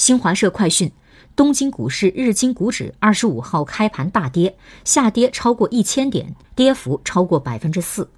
新华社快讯东京股市日经股指二十五号开盘大跌下跌超过一千点跌幅超过百分之四。